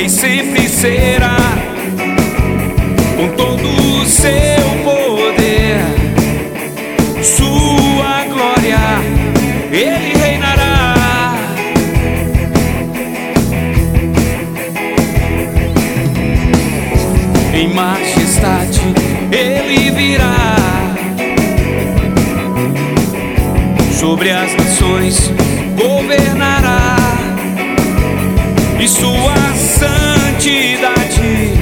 Recife será com todo o seu poder, sua glória, ele reinará. Em majestade, ele virá sobre as nações, governará e sua santidade.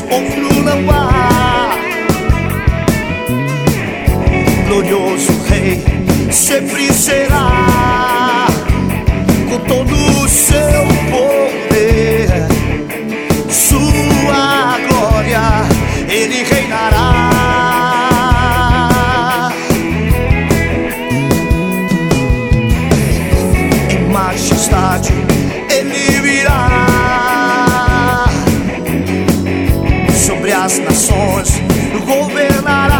confluna paz. Glorioso Rei sempre será, com todo o seu poder, sua glória, Ele reinará. E majestade das nações governar